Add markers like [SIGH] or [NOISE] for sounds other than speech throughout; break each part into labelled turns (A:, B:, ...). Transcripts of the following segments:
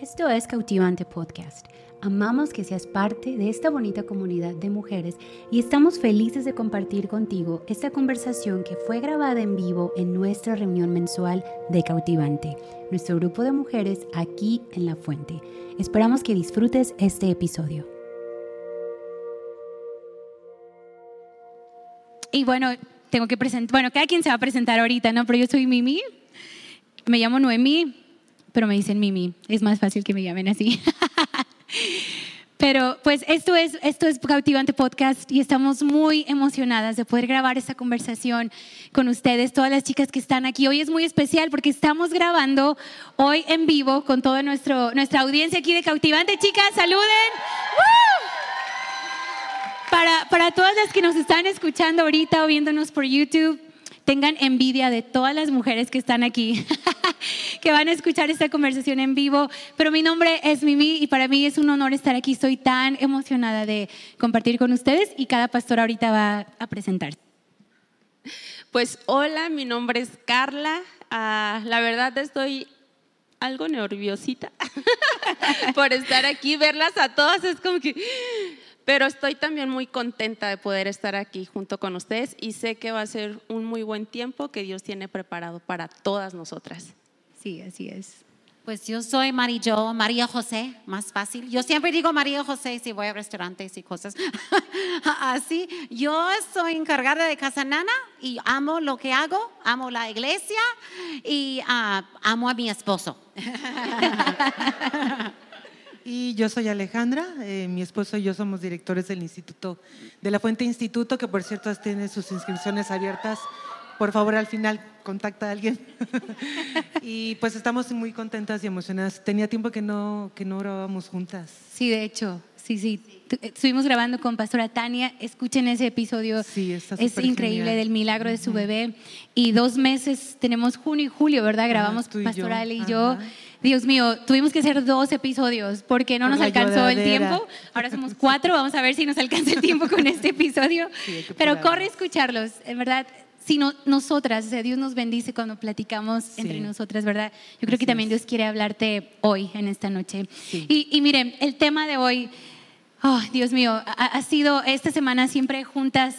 A: Esto es Cautivante Podcast. Amamos que seas parte de esta bonita comunidad de mujeres y estamos felices de compartir contigo esta conversación que fue grabada en vivo en nuestra reunión mensual de Cautivante, nuestro grupo de mujeres aquí en La Fuente. Esperamos que disfrutes este episodio. Y bueno, tengo que presentar, bueno, cada quien se va a presentar ahorita, ¿no? Pero yo soy Mimi, me llamo Noemí, pero me dicen Mimi, es más fácil que me llamen así. [LAUGHS] Pero pues esto es, esto es Cautivante Podcast y estamos muy emocionadas de poder grabar esta conversación con ustedes, todas las chicas que están aquí. Hoy es muy especial porque estamos grabando hoy en vivo con toda nuestra audiencia aquí de Cautivante. Chicas, saluden. Para, para todas las que nos están escuchando ahorita o viéndonos por YouTube, tengan envidia de todas las mujeres que están aquí, [LAUGHS] que van a escuchar esta conversación en vivo. Pero mi nombre es Mimi y para mí es un honor estar aquí. Estoy tan emocionada de compartir con ustedes y cada pastor ahorita va a presentarse.
B: Pues hola, mi nombre es Carla. Ah, la verdad estoy algo nerviosita [LAUGHS] por estar aquí, verlas a todas es como que pero estoy también muy contenta de poder estar aquí junto con ustedes y sé que va a ser un muy buen tiempo que Dios tiene preparado para todas nosotras.
A: Sí, así es.
C: Pues yo soy María María José, más fácil. Yo siempre digo María José si voy a restaurantes y cosas [LAUGHS] así. Yo soy encargada de Casa Nana y amo lo que hago, amo la iglesia y ah, amo a mi esposo. [LAUGHS]
D: Y yo soy Alejandra, eh, mi esposo y yo somos directores del Instituto, de la Fuente Instituto, que por cierto tiene sus inscripciones abiertas. Por favor, al final contacta a alguien. [LAUGHS] y pues estamos muy contentas y emocionadas. Tenía tiempo que no, que no grabábamos juntas.
A: Sí, de hecho, sí, sí. Eh, estuvimos grabando con Pastora Tania. Escuchen ese episodio.
D: Sí, está
A: Es increíble del milagro de su bebé. Y dos meses, tenemos junio y julio, ¿verdad? Grabamos Pastora y yo. Dios mío, tuvimos que hacer dos episodios porque no nos alcanzó el tiempo. Ahora somos cuatro, vamos a ver si nos alcanza el tiempo con este episodio. Pero corre a escucharlos, en verdad. Si no, nosotras, o sea, Dios nos bendice cuando platicamos entre nosotras, ¿verdad? Yo creo que también Dios quiere hablarte hoy, en esta noche. Y, miren, el tema de hoy, oh, Dios mío, ha, ha sido esta semana siempre juntas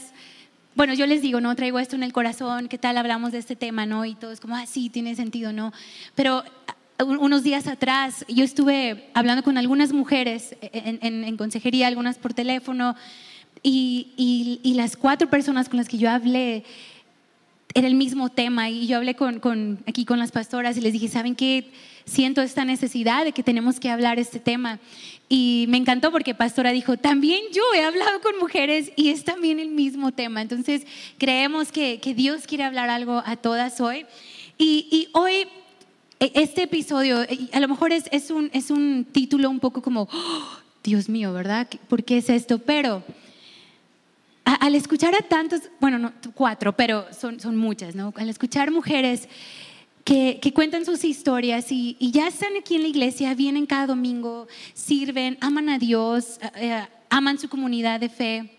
A: bueno, yo les digo, no traigo esto en el corazón, ¿qué tal hablamos de este tema, no? Y todo es como, ah, sí, tiene sentido, ¿no? Pero unos días atrás yo estuve hablando con algunas mujeres en, consejería, algunas por teléfono, y, las cuatro personas con las que yo hablé era el mismo tema y yo hablé con, aquí con las pastoras y les dije, ¿saben qué? Siento esta necesidad de que tenemos que hablar este tema. Y me encantó porque pastora dijo, también yo he hablado con mujeres y es también el mismo tema. Entonces creemos que, Dios quiere hablar algo a todas hoy. Y, y hoy este episodio, e, a lo mejor es, es, un, es un, título un poco como, oh, Dios mío, ¿verdad? ¿Por qué es esto? Pero al escuchar a tantos, bueno, no, cuatro, pero son, son muchas, ¿no? Al escuchar mujeres que, que cuentan sus historias y, y, ya están aquí en la iglesia, vienen cada domingo, sirven, aman a Dios, eh, aman su comunidad de fe.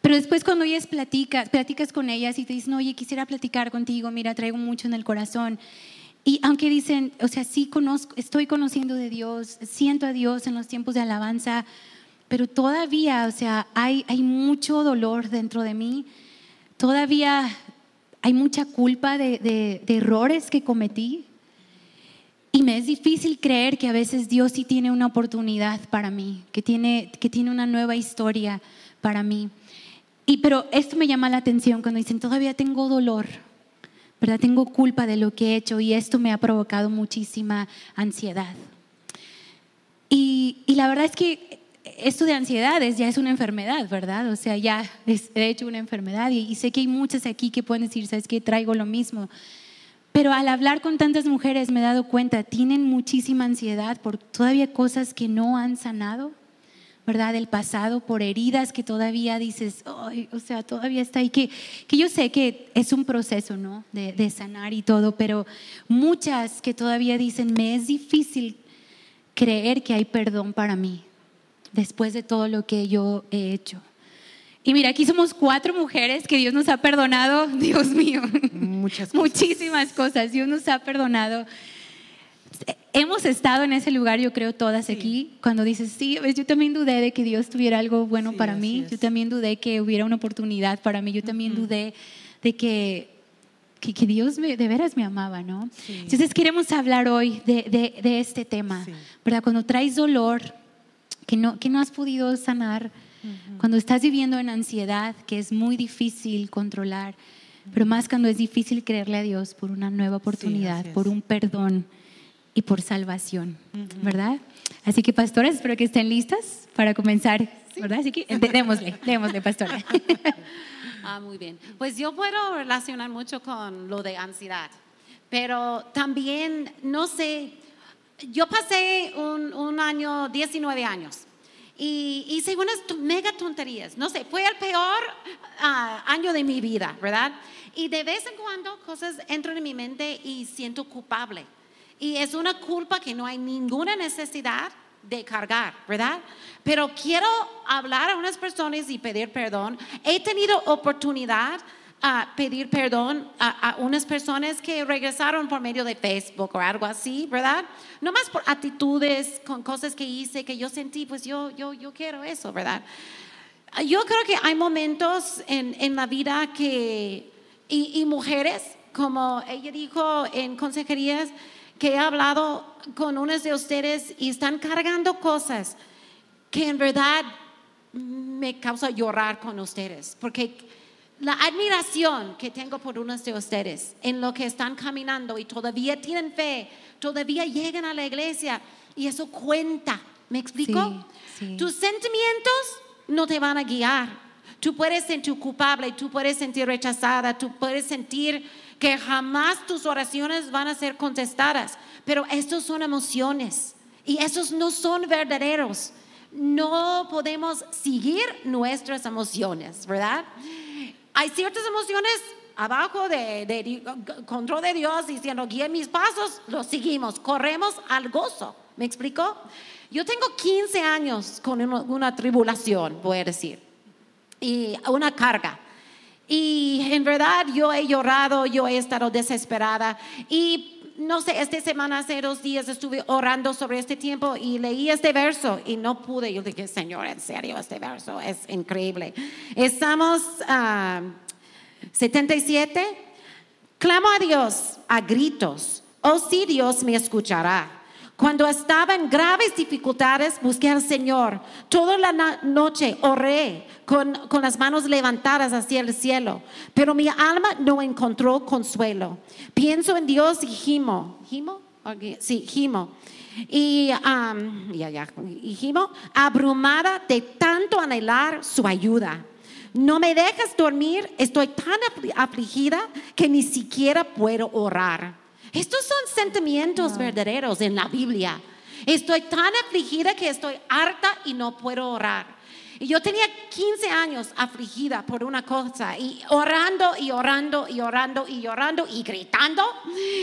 A: Pero después cuando ellas platicas, platicas con ellas y te dicen, oye, quisiera platicar contigo, mira, traigo mucho en el corazón. Y aunque dicen, o sea, sí conozco, estoy conociendo de Dios, siento a Dios en los tiempos de alabanza, pero todavía, o sea, hay, hay mucho dolor dentro de mí, todavía hay mucha culpa de, de, errores que cometí. Y me es difícil creer que a veces Dios sí tiene una oportunidad para mí, que tiene, que tiene una nueva historia para mí. Y pero esto me llama la atención cuando dicen, todavía tengo dolor, ¿verdad? Tengo culpa de lo que he hecho y esto me ha provocado muchísima ansiedad. Y, la verdad es que esto de ansiedades ya es una enfermedad, ¿verdad? O sea, ya es de hecho una enfermedad y, sé que hay muchas aquí que pueden decir, ¿sabes qué? Traigo lo mismo. Pero al hablar con tantas mujeres me he dado cuenta, tienen muchísima ansiedad por todavía cosas que no han sanado ¿verdad? Del pasado, por heridas que todavía dices, o sea, todavía está ahí, que, que yo sé que es un proceso, ¿no? De, de sanar y todo, pero muchas que todavía dicen, me es difícil creer que hay perdón para mí después de todo lo que yo he hecho. Y mira, aquí somos cuatro mujeres que Dios nos ha perdonado, [LAUGHS] Dios mío,
D: Muchas
A: muchísimas cosas, Dios nos ha perdonado hemos estado en ese lugar, yo creo, todas aquí, cuando dices, sí, yo también dudé de que Dios tuviera algo bueno para mí, yo también dudé que hubiera una oportunidad para mí, yo también dudé de que, que, Dios de veras me amaba, ¿no? Entonces queremos hablar hoy de, de, este tema, ¿verdad? Cuando traes dolor que no, que no has podido sanar, cuando estás viviendo en ansiedad, que es muy difícil controlar, pero más cuando es difícil creerle a Dios por una nueva oportunidad, por un perdón y por salvación, ¿verdad? Así que, pastoras, espero que estén listas para comenzar, ¿verdad? Así que démosle, [LAUGHS] démosle, pastora. [LAUGHS]
C: ah, muy bien. Pues yo puedo relacionar mucho con lo de ansiedad, pero también, no sé, yo pasé un, un año, 19 años, y hice unas mega tonterías. No sé, fue el peor ah, año de mi vida, ¿verdad? Y de vez en cuando cosas entran en mi mente y siento culpable. Y es una culpa que no hay ninguna necesidad de cargar, ¿verdad? Pero quiero hablar a unas personas y pedir perdón. He tenido oportunidad a pedir perdón a, unas personas que regresaron por medio de Facebook o algo así, ¿verdad? No más por actitudes, con cosas que hice, que yo sentí, pues yo, yo, yo quiero eso, ¿verdad? Yo creo que hay momentos en, en la vida que, y mujeres, como ella dijo en consejerías, que he hablado con unos de ustedes y están cargando cosas que en verdad me causa llorar con ustedes, porque la admiración que tengo por unos de ustedes en lo que están caminando y todavía tienen fe, todavía llegan a la iglesia y eso cuenta. ¿Me explico? Tus sentimientos no te van a guiar. Tú puedes sentir culpable, tú puedes sentir rechazada, tú puedes sentir que jamás tus oraciones van a ser contestadas. Pero estos son emociones y esos no son verdaderos. No podemos seguir nuestras emociones, ¿verdad? Hay ciertas emociones abajo de, control de Dios diciendo, guíe mis pasos, los seguimos, corremos al gozo. ¿Me explico? Yo tengo 15 años con una tribulación, voy a decir, y una carga. Y en verdad yo he llorado, yo he estado desesperada. Y no sé, esta semana, hace dos días estuve orando sobre este tiempo y leí este verso y no pude. Yo dije, Señor, en serio, este verso es increíble. Estamos a 77. Clamo a Dios a gritos. Oh, sí, Dios me escuchará. Cuando estaba en graves dificultades, busqué al Señor. Toda la noche oré con, con, las manos levantadas hacia el cielo, pero mi alma no encontró consuelo. Pienso en Dios y gimo. ¿Gimo? Sí, gimo. Y, ya, ya, y gimo, abrumada de tanto anhelar su ayuda. No me dejas dormir, estoy tan afligida que ni siquiera puedo orar. Estos son sentimientos verdaderos en la Biblia. Estoy tan afligida que estoy harta y no puedo orar. Y yo tenía 15 años afligida por una cosa y orando y orando y orando y orando y gritando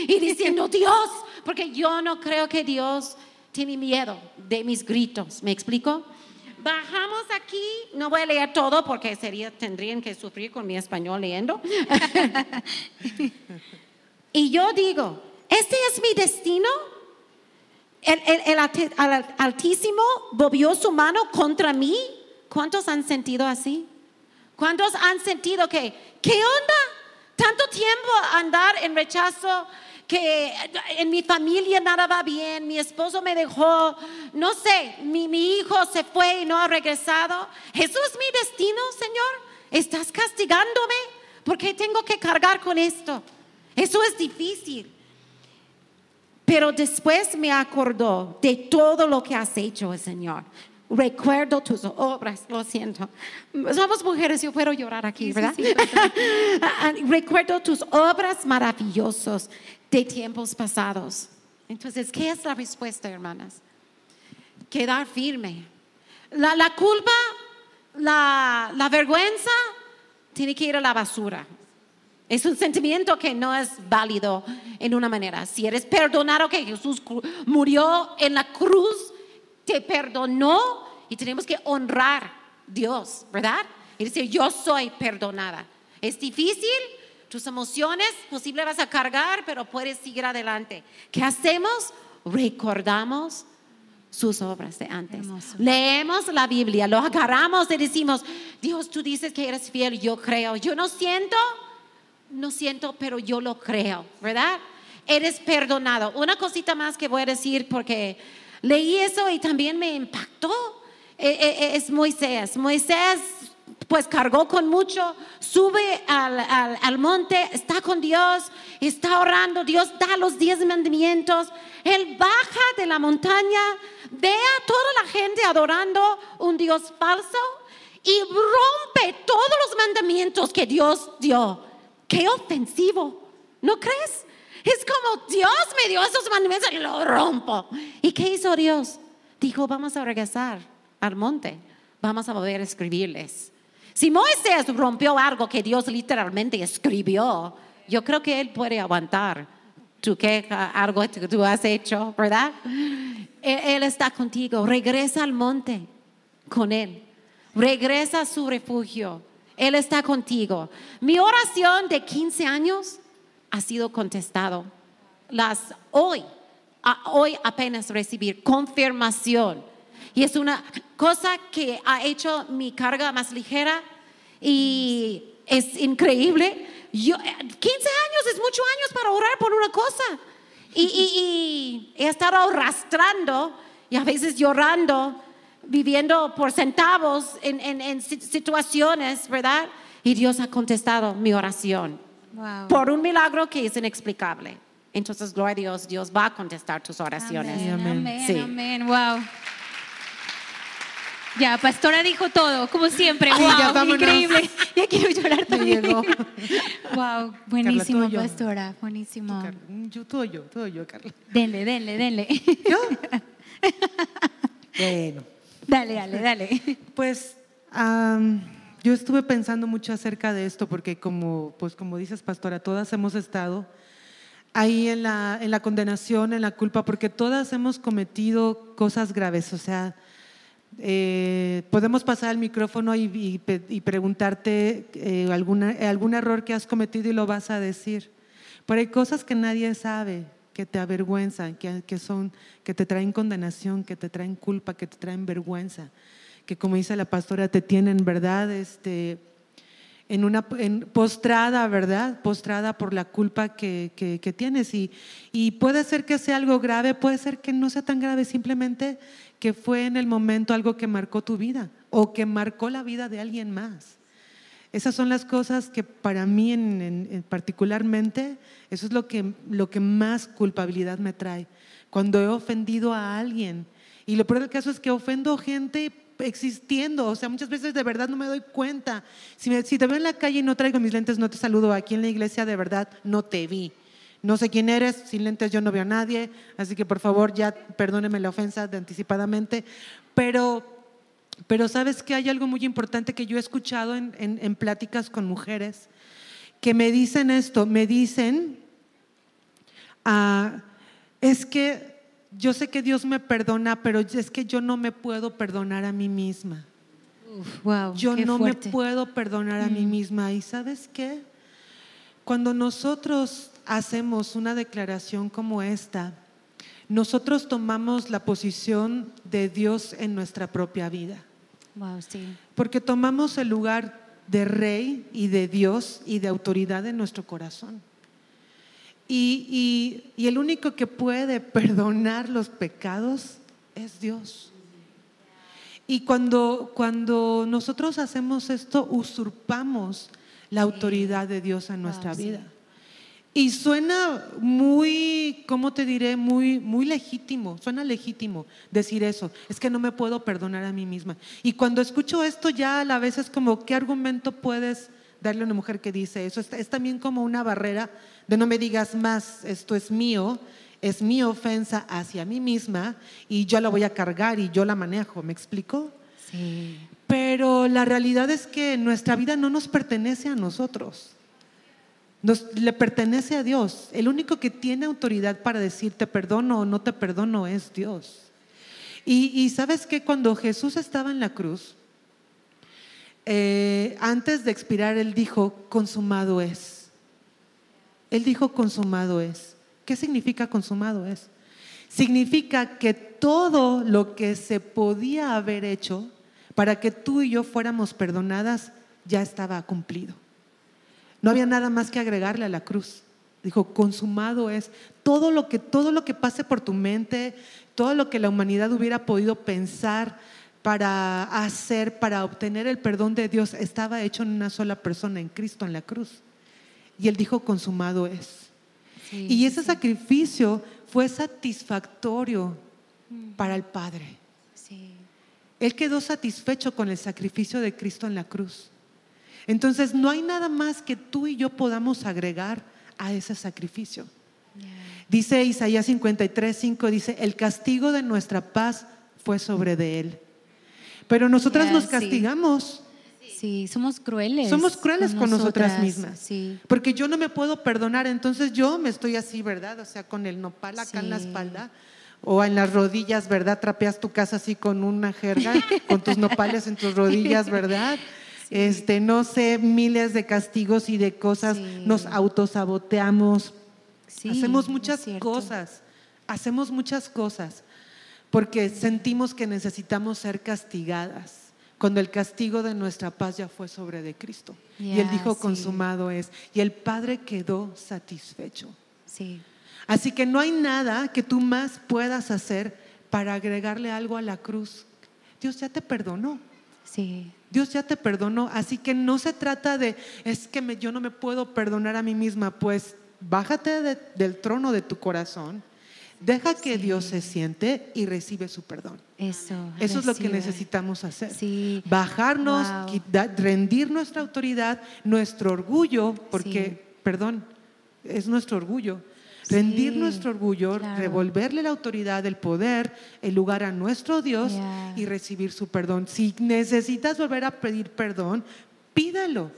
C: y diciendo [LAUGHS] Dios, porque yo no creo que Dios tiene miedo de mis gritos. ¿Me explico? Bajamos aquí, no voy a leer todo porque sería, tendrían que sufrir con mi español leyendo. [LAUGHS] Y yo digo, ¿este es mi destino? El, Altísimo volvió su mano contra mí. ¿Cuántos han sentido así? ¿Cuántos han sentido que, ¿qué onda? Tanto tiempo andar en rechazo, que en mi familia nada va bien, mi esposo me dejó, no sé, mi, mi hijo se fue y no ha regresado. ¿Eso es mi destino, Señor? ¿Estás castigándome? ¿Por qué tengo que cargar con esto? Eso es difícil. Pero después me acordó de todo lo que has hecho, Señor. Recuerdo tus obras, lo siento. Somos mujeres, yo puedo llorar aquí, ¿verdad? [LAUGHS] Recuerdo tus obras maravillosas de tiempos pasados. Entonces, ¿qué es la respuesta, hermanas? Quedar firme. La, la culpa, la, la vergüenza, tiene que ir a la basura. Es un sentimiento que no es válido en una manera. Si eres perdonado, que Jesús murió en la cruz, te perdonó y tenemos que honrar a Dios, ¿verdad? Y decir, yo soy perdonada. Es difícil, tus emociones posible vas a cargar, pero puedes seguir adelante. ¿Qué hacemos? recordamos sus obras de antes. Leemos la Biblia, lo agarramos y decimos, Dios, tú dices que eres fiel, yo creo. Yo no siento, no siento, pero yo lo creo, ¿verdad? Eres perdonado. Una cosita más que voy a decir porque leí eso y también me impactó. E, e, e, es Moisés. Moisés pues cargó con mucho, sube al, monte, está con Dios, está orando, Dios da los diez mandamientos, él baja de la montaña, ve a toda la gente adorando un Dios falso y rompe todos los mandamientos que Dios dio. Qué ofensivo, ¿no crees? Es como Dios me dio esos mandamientos y lo rompo. ¿Y qué hizo Dios? Dijo, vamos a regresar al monte, vamos a volver a escribirles. Si Moisés rompió algo que Dios literalmente escribió, yo creo que él puede aguantar tu queja, algo que tú has hecho, ¿verdad? Él, está contigo. Regresa al monte con Él. Regresa a su refugio. Él está contigo. Mi oración de 15 años ha sido contestado. Las hoy, hoy apenas recibir confirmación y es una cosa que ha hecho mi carga más ligera y es increíble. Yo, 15 años es muchos años para orar por una cosa. Y, he estado arrastrando y a veces llorando, viviendo por centavos en, en, situaciones, ¿verdad? Y Dios ha contestado mi oración por un milagro que es inexplicable. Entonces, gloria a Dios, Dios va a contestar tus oraciones.
A: Amén, amén, amén. Wow. Ya, Pastora dijo todo, como siempre. wow, increíble. Ya quiero llorar también. wow, buenísimo, Pastora, buenísimo.
D: Yo, todo yo, todo yo, Carla.
A: Denle, denle, denle.
D: ¿Yo? [LAUGHS] bueno.
A: Dale, dale, dale. [LAUGHS]
D: Pues yo estuve pensando mucho acerca de esto porque como, pues como dices, Pastora, todas hemos estado ahí en la, la condenación, en la culpa, porque todas hemos cometido cosas graves, o sea eh, podemos pasar el micrófono y, preguntarte eh, algún error que has cometido y lo vas a decir. Pero hay cosas que nadie sabe, que te avergüenzan, que, son, que te traen condenación, que te traen culpa, que te traen vergüenza, que como dice la pastora, te tienen, ¿verdad? Este, en una postrada, ¿verdad? Postrada por la culpa que, tienes. Y puede ser que sea algo grave, puede ser que no sea tan grave, simplemente que fue en el momento algo que marcó tu vida o que marcó la vida de alguien más. Esas son las cosas que para mí en, particularmente, eso es lo que, lo que más culpabilidad me trae. Cuando he ofendido a alguien. Y lo peor del caso es que ofendo gente existiendo, o sea, muchas veces de verdad no me doy cuenta. Si, si te veo en la calle y no traigo mis lentes, no te saludo. Aquí en la iglesia de verdad no te vi. No sé quién eres, sin lentes yo no veo a nadie, así que por favor ya perdóneme la ofensa de anticipadamente. Pero, pero sabes que hay algo muy importante que yo he escuchado en, en, pláticas con mujeres que me dicen esto, me dicen, ah, es que yo sé que Dios me perdona, pero es que yo no me puedo perdonar a mí misma.
A: wow,
D: yo no me puedo perdonar a mí mm. misma. ¿Y sabes qué? Cuando nosotros hacemos una declaración como esta, nosotros tomamos la posición de Dios en nuestra propia vida. Porque tomamos el lugar de rey y de Dios y de autoridad en nuestro corazón. Y, y el único que puede perdonar los pecados es Dios. Y cuando, cuando nosotros hacemos esto, usurpamos la autoridad de Dios en nuestra vida. Y suena muy, ¿cómo te diré? Muy, muy legítimo, suena legítimo decir eso. Es que no me puedo perdonar a mí misma. Y cuando escucho esto ya a la vez es como, ¿qué argumento puedes darle a una mujer que dice eso? Es, también como una barrera de no me digas más, esto es mío, es mi ofensa hacia mí misma y yo la voy a cargar y yo la manejo, ¿me explico?
A: Sí.
D: Pero la realidad es que nuestra vida no nos pertenece a nosotros le pertenece a Dios. El único que tiene autoridad para decir te perdono o no te perdono es Dios. Y, sabes que cuando Jesús estaba en la cruz, eh, antes de expirar, Él dijo, consumado es. Él dijo, consumado es. ¿Qué significa consumado es? significa que todo lo que se podía haber hecho para que tú y yo fuéramos perdonadas ya estaba cumplido. No había nada más que agregarle a la cruz. Dijo, consumado es todo lo que todo lo que pase por tu mente, todo lo que la humanidad hubiera podido pensar para hacer, para obtener el perdón de Dios, estaba hecho en una sola persona, en Cristo, en la cruz. Y él dijo, consumado es. y ese sacrificio fue satisfactorio mm. para el Padre. Él quedó satisfecho con el sacrificio de Cristo en la cruz. Entonces no hay nada más que tú y yo podamos agregar a ese sacrificio. Dice Isaías 53, 5, dice, el castigo de nuestra paz fue sobre de él. Pero nosotras nos castigamos.
A: Sí, somos crueles.
D: Somos crueles con, nosotras, mismas. Sí. Porque yo no me puedo perdonar, entonces yo me estoy así, ¿verdad? O sea, con el nopal acá en la espalda o en las rodillas, ¿verdad? Trapeas tu casa así con una jerga, con tus nopales en tus rodillas, [LAUGHS] ¿verdad? Este, no sé, miles de castigos y de cosas, nos autosaboteamos. hacemos muchas cosas, hacemos muchas cosas porque sentimos que necesitamos ser castigadas cuando el castigo de nuestra paz ya fue sobre de Cristo. y Él dijo, consumado es. Y el Padre quedó satisfecho. Sí. Así que no hay nada que tú más puedas hacer para agregarle algo a la cruz. Dios ya te perdonó. Sí. Dios ya te perdonó. Así que no se trata de, es que yo no me puedo perdonar a mí misma. Pues bájate del trono de tu corazón Deja que Dios se siente y recibe su perdón. Eso. Eso es lo que necesitamos hacer. Bajarnos, rendir nuestra autoridad, nuestro orgullo, porque, perdón, es nuestro orgullo. Rendir nuestro orgullo, revolverle la autoridad, el poder, el lugar a nuestro Dios y recibir su perdón. Si necesitas volver a pedir perdón, pídalo.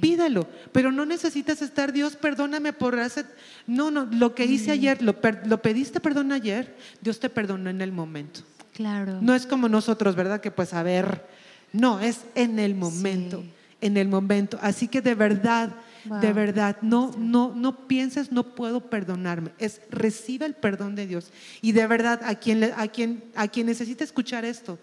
D: Pídalo, pero no necesitas estar, Dios, perdóname por hacer... No, no, lo que hice ayer, lo, pediste perdón ayer, Dios te perdonó en el momento. Claro. No es como nosotros, ¿verdad? Que pues a ver, no, es en el momento, en el momento. Así que de verdad, de verdad, no, no, no pienses, no puedo perdonarme. Es recibe el perdón de Dios. Y de verdad, a quien, a quien, a quien necesite escuchar esto,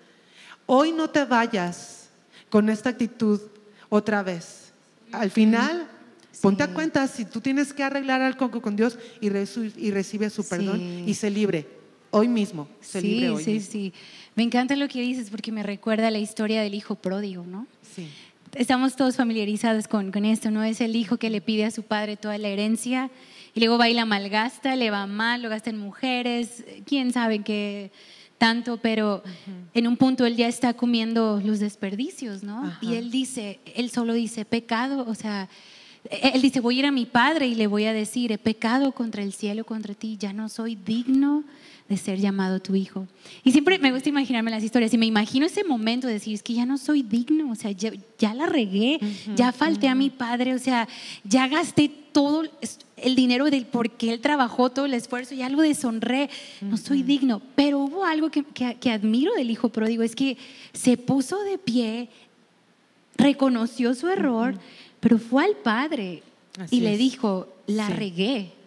D: hoy no te vayas con esta actitud otra vez al final, ponte a cuenta si tú tienes que arreglar algo con Dios y, y recibe su perdón y se libre hoy mismo. Se libre hoy
A: sí, sí. Me encanta lo que dices porque me recuerda la historia del hijo pródigo, ¿no? Sí. Estamos todos familiarizados con, con esto, ¿no? Es el hijo que le pide a su padre toda la herencia y luego va y la malgasta, le va mal, lo gasta en mujeres, quién sabe qué tanto, pero en un punto él ya está comiendo los desperdicios, ¿no? Y él dice, él solo dice, pecado, o sea, él dice, voy a ir a mi padre y le voy a decir, he pecado contra el cielo, contra ti, ya no soy digno de ser llamado tu hijo. Y siempre me gusta imaginarme las historias y me imagino ese momento de decir, es que ya no soy digno, o sea, ya, la regué, ya falté a mi padre, o sea, ya gasté todo el dinero del por qué él trabajó, todo el esfuerzo y algo deshonré, no soy digno. Pero hubo algo que, que admiro del hijo pródigo, es que se puso de pie, reconoció su error, pero fue al padre y le dijo, la regué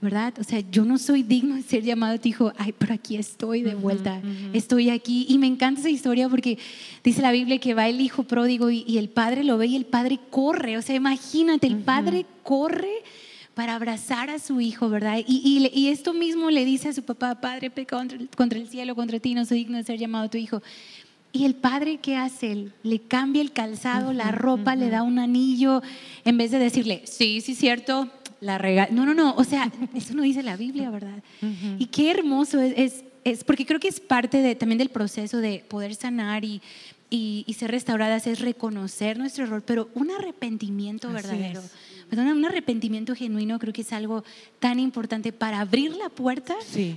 A: ¿verdad? O sea, yo no soy digno de ser llamado tu hijo, ay, pero aquí estoy de vuelta, estoy aquí. Y me encanta esa historia porque dice la Biblia que va el hijo pródigo y, el padre lo ve y el padre corre. O sea, imagínate, el padre corre para abrazar a su hijo, ¿verdad? Y, y, esto mismo le dice a su papá, padre, peca contra, contra el cielo, contra ti, no soy digno de ser llamado tu hijo. Y el padre, ¿qué hace? Le cambia el calzado, la ropa, le da un anillo, en vez de decirle, sí, sí, cierto, la rega No, no, no, o sea, eso no dice la Biblia, ¿verdad? Y qué hermoso es, es, porque creo que es parte de, también del proceso de poder sanar y, y, ser restauradas, es reconocer nuestro error, pero un arrepentimiento verdadero. un arrepentimiento genuino creo que es algo tan importante para abrir la puerta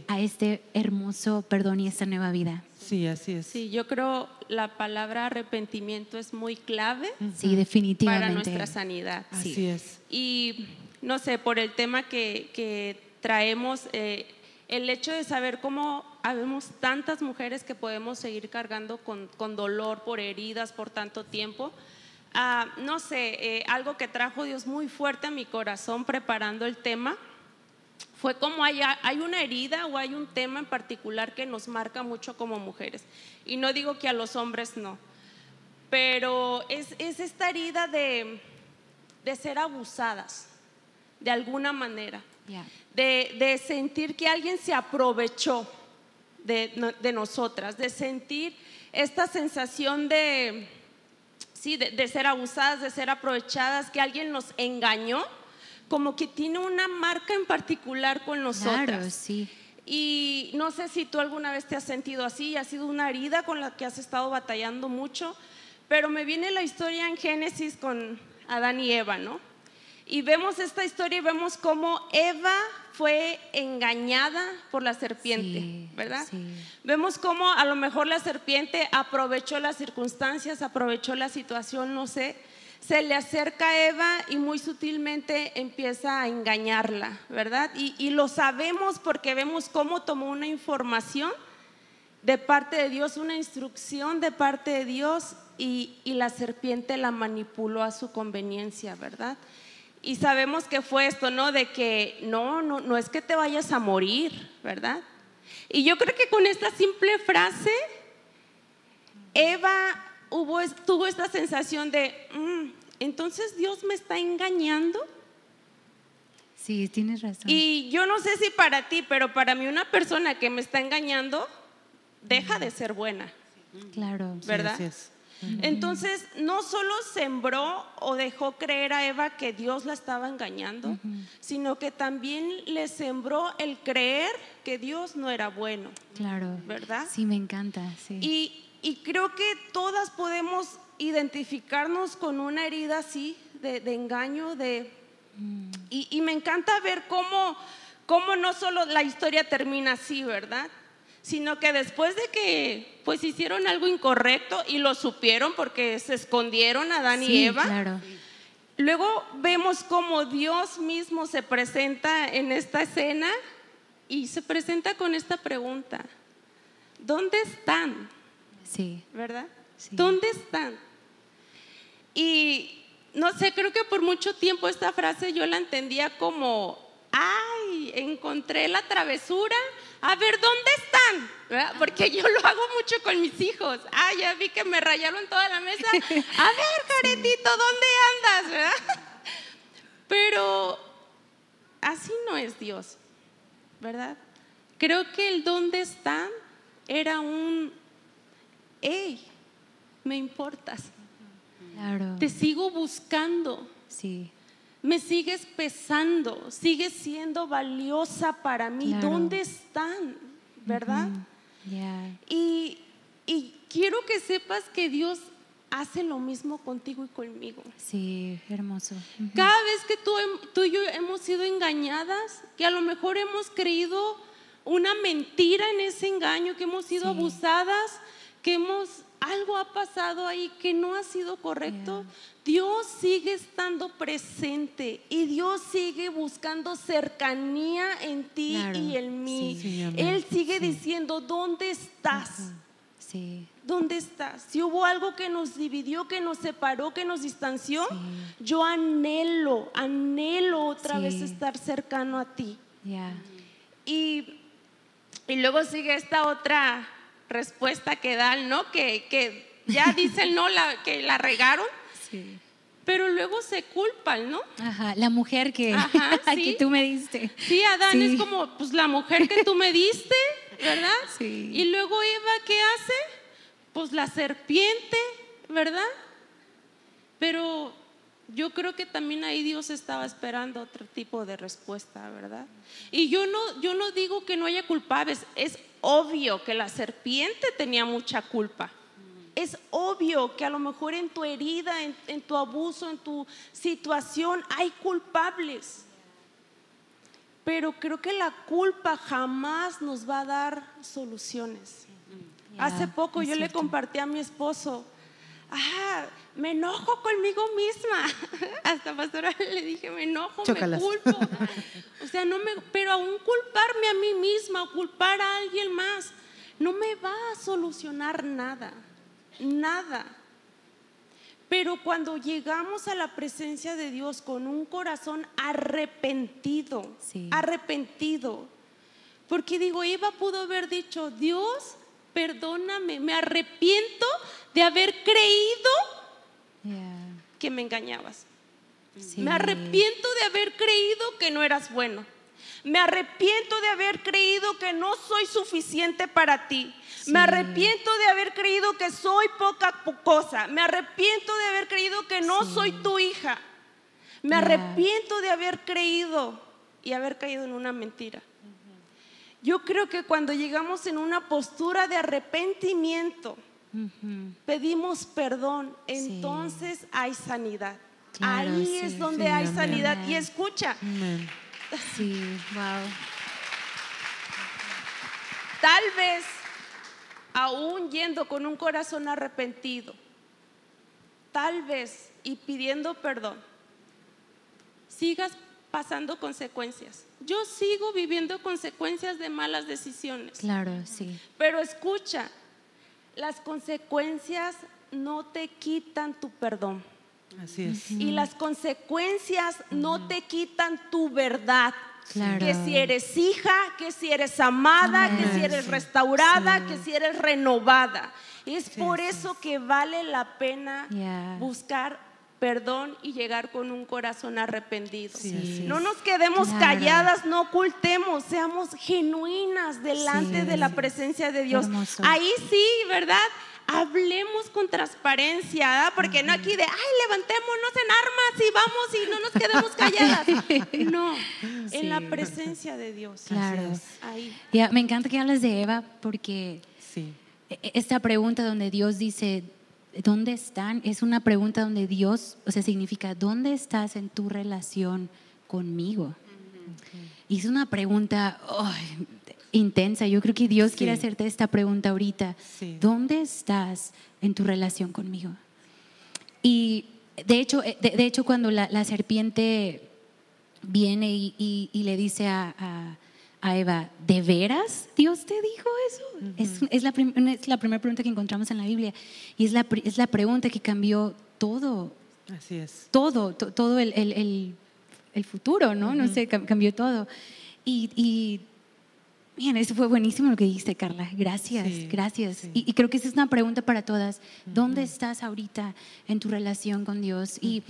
A: a este hermoso perdón y esta nueva vida.
D: Sí, así es.
B: Sí, yo creo la palabra arrepentimiento es muy clave.
A: Sí, definitivamente.
B: Para nuestra sanidad.
D: Así es.
B: Y no sé, por el tema que, traemos, eh, el hecho de saber cómo habemos tantas mujeres que podemos seguir cargando con, dolor por heridas por tanto tiempo. Ah, no sé, eh, algo que trajo Dios muy fuerte a mi corazón preparando el tema fue como hay, hay una herida o hay un tema en particular que nos marca mucho como mujeres. Y no digo que a los hombres no, pero es, esta herida de, ser abusadas de alguna manera, de, sentir que alguien se aprovechó de, de, nosotras, de sentir esta sensación de, sí, de ser abusadas, de ser aprovechadas, que alguien nos engañó como que tiene una marca en particular con nosotras. Claro,
A: sí.
B: Y no sé si tú alguna vez te has sentido así, ha sido una herida con la que has estado batallando mucho, pero me viene la historia en Génesis con Adán y Eva, ¿no? Y vemos esta historia y vemos cómo Eva fue engañada por la serpiente, ¿verdad? Sí. Vemos cómo a lo mejor la serpiente aprovechó las circunstancias, aprovechó la situación, no sé, se le acerca a Eva y muy sutilmente empieza a engañarla, ¿verdad? Y, lo sabemos porque vemos cómo tomó una información de parte de Dios, una instrucción de parte de Dios y, la serpiente la manipuló a su conveniencia, ¿verdad? Y sabemos que fue esto, ¿no? De que no, no, no es que te vayas a morir, ¿verdad? Y yo creo que con esta simple frase, Eva hubo, tuvo esta sensación de, mm, entonces Dios me está engañando.
A: Sí, tienes razón.
B: Y yo no sé si para ti, pero para mí una persona que me está engañando deja de ser buena.
A: Claro.
B: ¿Verdad? Entonces, no solo sembró o dejó creer a Eva que Dios la estaba engañando, sino que también le sembró el creer que Dios no era bueno.
A: Claro.
B: ¿Verdad?
A: Sí, me encanta. Sí.
B: Y y creo que todas podemos identificarnos con una herida así, de, engaño, de... Mm. Y, me encanta ver cómo, cómo no solo la historia termina así, ¿verdad? Sino que después de que pues hicieron algo incorrecto y lo supieron porque se escondieron Adán y Eva.
A: Claro.
B: Luego vemos cómo Dios mismo se presenta en esta escena y se presenta con esta pregunta. ¿Dónde están?
A: Sí.
B: ¿Verdad? ¿Dónde están? Y no sé, creo que por mucho tiempo esta frase yo la entendía como, ay, encontré la travesura, a ver, ¿dónde están? ¿verdad? Porque yo lo hago mucho con mis hijos. Ah, ya vi que me rayaron toda la mesa. A ver, [LAUGHS] Caretito, ¿dónde andas? ¿verdad? Pero así no es Dios, ¿verdad? Creo que el dónde están era un hey, me importas.
A: Claro.
B: Te sigo buscando.
A: Sí.
B: Me sigues pesando, sigues siendo valiosa para mí. ¿Dónde están? ¿Verdad? y, y quiero que sepas que Dios hace lo mismo contigo y conmigo.
A: Sí, hermoso.
B: Cada vez que tú, tú, y yo hemos sido engañadas, que a lo mejor hemos creído una mentira en ese engaño, que hemos sido abusadas, que hemos, algo ha pasado ahí que no ha sido correcto, Dios sigue estando presente y Dios sigue buscando cercanía en ti y en mí. Él sigue diciendo, ¿dónde estás? ¿Dónde estás? Si hubo algo que nos dividió, que nos separó, que nos distanció, yo anhelo, anhelo otra vez estar cercano a ti. Y, y luego sigue esta otra respuesta que dan, ¿no? Que, que ya [LAUGHS] dicen, no, la, que la regaron. Sí. Pero luego se culpan, ¿no?
A: Ajá, la mujer que, [LAUGHS] que tú me diste.
B: Sí, Adán es como, pues la mujer que tú me diste, ¿verdad?
A: Sí.
B: Y luego Eva, ¿qué hace? Pues la serpiente, ¿verdad? Pero yo creo que también ahí Dios estaba esperando otro tipo de respuesta, ¿verdad? Y yo no, yo no digo que no haya culpables, es obvio que la serpiente tenía mucha culpa. Es obvio que a lo mejor en tu herida, en, tu abuso, en tu situación hay culpables. Pero creo que la culpa jamás nos va a dar soluciones. Hace poco yo le compartí a mi esposo, ah, me enojo conmigo misma. [LAUGHS] Hasta pastora le dije, me enojo, me culpo. [LAUGHS] O sea, no me, pero aún culparme a mí misma o culpar a alguien más, no me va a solucionar nada, nada. Pero cuando llegamos a la presencia de Dios con un corazón arrepentido, arrepentido, porque digo, Eva pudo haber dicho, Dios, perdóname, me arrepiento de haber creído que me engañabas. Me arrepiento de haber creído que no eras bueno. Me arrepiento de haber creído que no soy suficiente para ti. Me arrepiento de haber creído que soy poca cosa. Me arrepiento de haber creído que no soy tu hija. Me arrepiento de haber creído y haber caído en una mentira. Yo creo que cuando llegamos en una postura de arrepentimiento, pedimos perdón, entonces hay sanidad. Ahí es donde hay sanidad. Y escucha.
A: Sí, wow.
B: Tal vez aún yendo con un corazón arrepentido, tal vez y pidiendo perdón, sigas pasando consecuencias. Yo sigo viviendo consecuencias de malas decisiones.
A: Claro, sí.
B: Pero escucha, las consecuencias no te quitan tu perdón.
D: Así es.
B: Y las consecuencias no te quitan tu verdad. Que si eres hija, que si eres amada, que si eres restaurada, que si eres renovada. Es por eso que vale la pena buscar perdón y llegar con un corazón arrepentido. no nos quedemos calladas, no ocultemos, seamos genuinas delante de la presencia de Dios. Ahí sí, ¿verdad? hablemos con transparencia, porque no aquí de, ay, levantémonos en armas y vamos y no nos quedemos calladas. [LAUGHS] No, en la presencia de Dios.
A: Claro. Ahí. me encanta que hables de Eva porque sí. E, esta pregunta donde Dios dice, ¿dónde están? Es una pregunta donde Dios, o sea, significa, ¿dónde estás en tu relación conmigo? Y es una pregunta, intensa. Yo creo que Dios quiere hacerte esta pregunta ahorita. ¿Dónde estás en tu relación conmigo? Y de hecho, eh, de, hecho cuando la, serpiente viene y, le dice a, Eva, ¿de veras Dios te dijo eso? es, la es, la primera pregunta que encontramos en la Biblia y es la, es la pregunta que cambió todo.
D: Así es.
A: Todo, todo el, el, futuro, ¿no? No sé, cambió todo. y Bien, eso fue buenísimo lo que dijiste, Carla. Gracias, gracias. Y, creo que esa es una pregunta para todas. ¿Dónde estás ahorita en tu relación con Dios? Y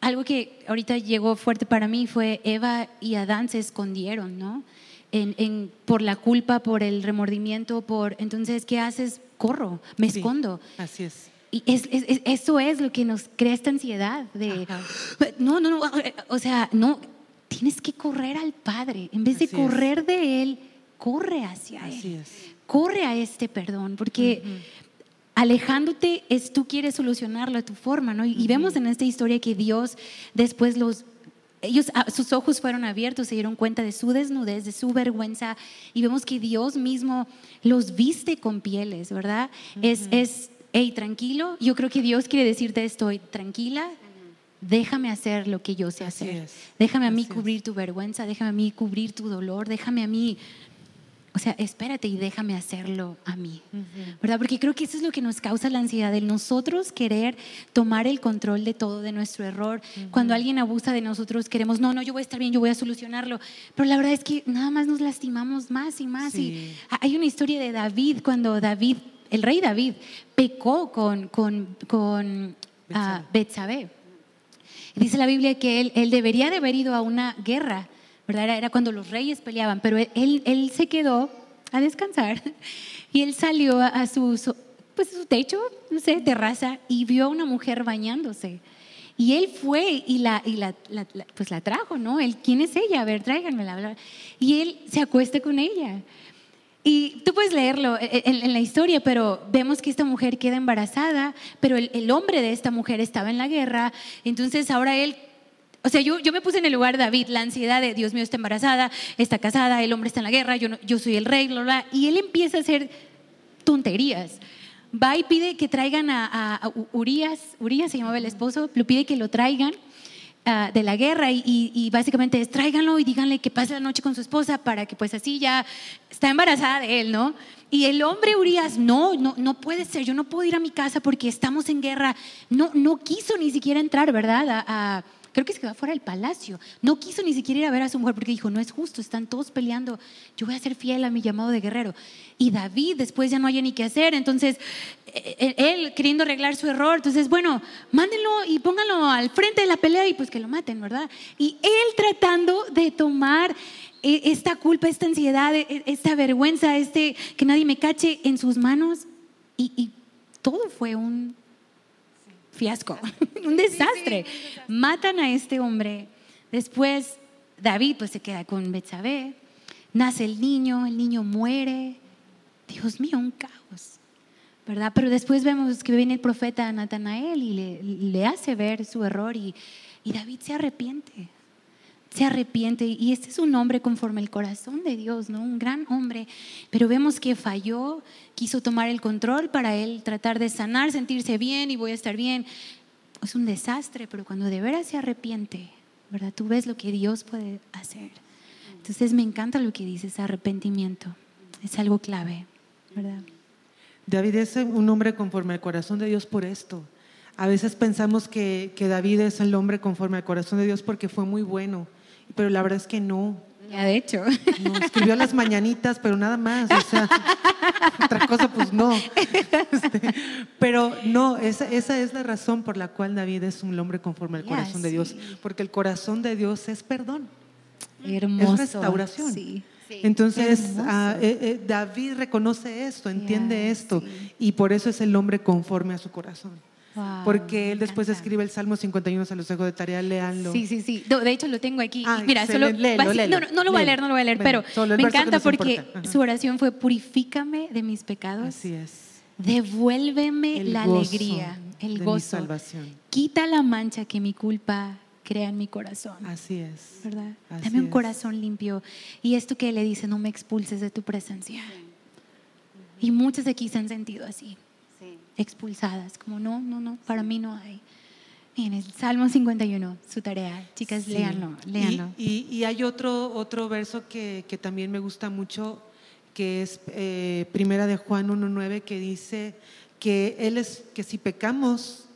A: algo que ahorita llegó fuerte para mí fue Eva y Adán se escondieron, ¿no? En, por la culpa, por el remordimiento, por... Entonces, ¿qué haces? Corro, me escondo.
D: Así es.
A: Y es, eso es lo que nos crea esta ansiedad de... No, no, no, o sea, no, tienes que correr al Padre. En vez de correr de Él, corre hacia Él. Corre a este perdón, porque alejándote es tú quieres solucionarlo a tu forma, ¿no? Y, vemos en esta historia que Dios después los ellos, ah, sus ojos fueron abiertos, se dieron cuenta de su desnudez, de su vergüenza, y vemos que Dios mismo los viste con pieles, ¿verdad? Es, es, hey, tranquilo, yo creo que Dios quiere decirte estoy tranquila, déjame hacer lo que yo sé hacer. Déjame a mí cubrir tu vergüenza, déjame a mí cubrir tu dolor, déjame a mí, o sea, espérate y déjame hacerlo a mí. ¿Verdad? Porque creo que eso es lo que nos causa la ansiedad, el nosotros querer tomar el control de todo, de nuestro error. Cuando alguien abusa de nosotros, queremos, no, no, yo voy a estar bien, yo voy a solucionarlo. Pero la verdad es que nada más nos lastimamos más y más. Y hay una historia de David, cuando David, el rey David, pecó con, con, con uh, Dice la Biblia que él, él debería de haber ido a una guerra, ¿verdad? Era, cuando los reyes peleaban, pero él, él, se quedó a descansar [LAUGHS] y él salió a su, pues, su techo, no sé, terraza, y vio a una mujer bañándose. Y él fue y la, y la, pues la trajo, ¿no? Él, ¿quién es ella? A ver, tráiganmela. Y él se acuesta con ella. Y tú puedes leerlo en, la historia, pero vemos que esta mujer queda embarazada, pero el, hombre de esta mujer estaba en la guerra, entonces ahora él o sea, yo, yo, me puse en el lugar de David, la ansiedad de Dios mío está embarazada, está casada, el hombre está en la guerra, yo, yo soy el rey, bla, bla, y él empieza a hacer tonterías. Va y pide que traigan a, a, a Urias, Urias se llamaba el esposo, lo pide que lo traigan Ah, de la guerra y, básicamente es tráiganlo y díganle que pase la noche con su esposa para que pues así ya está embarazada de él, ¿no? Y el hombre Urias, no, no, no puede ser, yo no puedo ir a mi casa porque estamos en guerra. No, no quiso ni siquiera entrar, ¿verdad? A, creo que se quedó fuera del palacio. No quiso ni siquiera ir a ver a su mujer porque dijo, no es justo, están todos peleando, yo voy a ser fiel a mi llamado de guerrero. Y David después ya no haya ni qué hacer, entonces e, e, él queriendo arreglar su error, entonces bueno, mándenlo y pónganlo al frente de la pelea y pues que lo maten, ¿verdad? Y él tratando de tomar e, esta culpa, esta ansiedad, esta vergüenza, este que nadie me cache en sus manos y, todo fue un fiasco, [LAUGHS] un desastre. Matan a este hombre. Después David pues se queda con Betsabé. Nace el niño, el niño muere. Dios mío, un caos. ¿Verdad? Pero después vemos que viene el profeta Natanael y le, hace ver su error y, y David se arrepiente se arrepiente y este es un hombre conforme el corazón de Dios, ¿no? Un gran hombre, pero vemos que falló, quiso tomar el control para él tratar de sanar, sentirse bien y voy a estar bien. Es un desastre, pero cuando de veras se arrepiente, ¿verdad? Tú ves lo que Dios puede hacer. Entonces me encanta lo que dices, arrepentimiento. Es algo clave, ¿verdad?
D: David es un hombre conforme al corazón de Dios por esto. A veces pensamos que, que David es el hombre conforme al corazón de Dios porque fue muy bueno pero la verdad es que no.
A: Ya, de hecho.
D: escribió las mañanitas, pero nada más. O sea, [LAUGHS] otra cosa, pues no. Este, pero no, esa, esa, es la razón por la cual David es un hombre conforme al corazón de Dios. Porque el corazón de Dios es perdón.
A: Hermoso.
D: Es restauración. Sí. Entonces, ah, eh, eh, David reconoce esto, entiende esto, y por eso es el hombre conforme a su corazón porque él después escribe el Salmo 51, se los dejo de tarea, leanlo.
A: Sí, sí, sí. De hecho, lo tengo aquí. Ah, Mira, solo. no, lo voy a leer, no lo voy a leer, pero me encanta porque su oración fue: Purifícame de mis pecados.
D: Así es.
A: Devuélveme la alegría, el gozo. salvación. Quita la mancha que mi culpa crea en mi corazón.
D: Así es.
A: ¿Verdad? Dame un corazón limpio. Y esto que le dice, no me expulses de tu presencia. Y muchos de aquí se han sentido así expulsadas, como no, no, no, para mí no hay. En el Salmo 51, su tarea. Chicas, léanlo, léanlo.
D: Y, hay otro, otro verso que, que, también me gusta mucho, que es eh, Primera de Juan 1.9, que dice que, él es, que si pecamos,